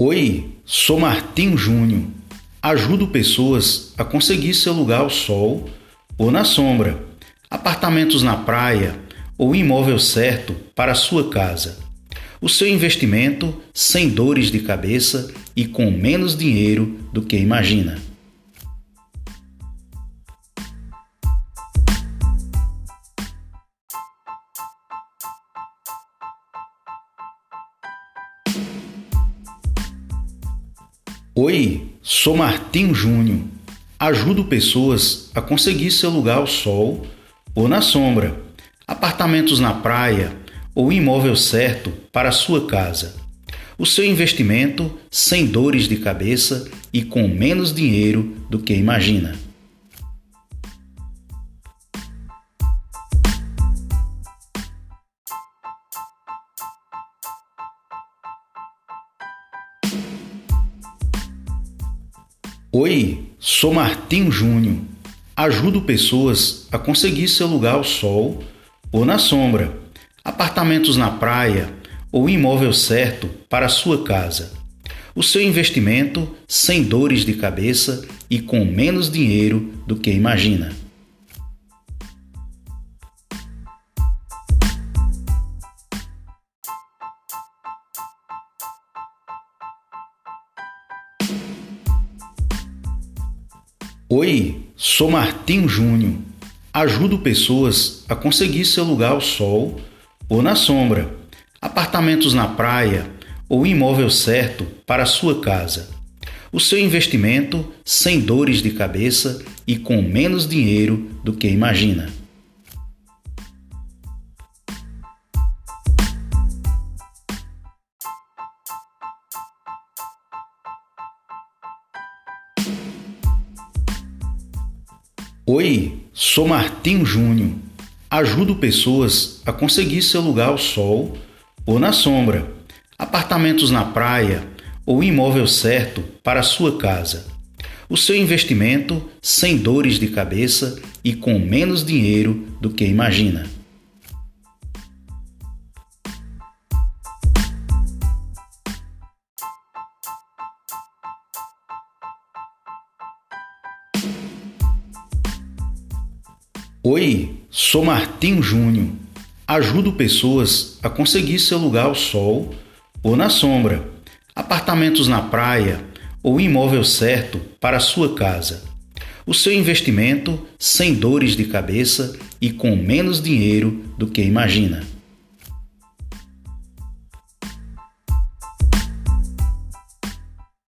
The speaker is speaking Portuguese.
Oi, sou Martim Júnior. Ajudo pessoas a conseguir seu lugar ao sol ou na sombra, apartamentos na praia ou imóvel certo para sua casa. O seu investimento sem dores de cabeça e com menos dinheiro do que imagina. Oi, sou Martim Júnior. Ajudo pessoas a conseguir seu lugar ao sol ou na sombra, apartamentos na praia ou imóvel certo para sua casa. O seu investimento sem dores de cabeça e com menos dinheiro do que imagina. Oi, sou Martim Júnior. Ajudo pessoas a conseguir seu lugar ao sol ou na sombra, apartamentos na praia ou imóvel certo para sua casa. O seu investimento sem dores de cabeça e com menos dinheiro do que imagina. Oi, sou Martim Júnior. Ajudo pessoas a conseguir seu lugar ao sol ou na sombra, apartamentos na praia ou imóvel certo para sua casa. O seu investimento sem dores de cabeça e com menos dinheiro do que imagina. Oi, sou Martim Júnior. Ajudo pessoas a conseguir seu lugar ao sol ou na sombra, apartamentos na praia ou imóvel certo para sua casa. O seu investimento sem dores de cabeça e com menos dinheiro do que imagina. Oi, sou Martim Júnior. Ajudo pessoas a conseguir seu lugar ao sol ou na sombra, apartamentos na praia ou imóvel certo para sua casa. O seu investimento sem dores de cabeça e com menos dinheiro do que imagina.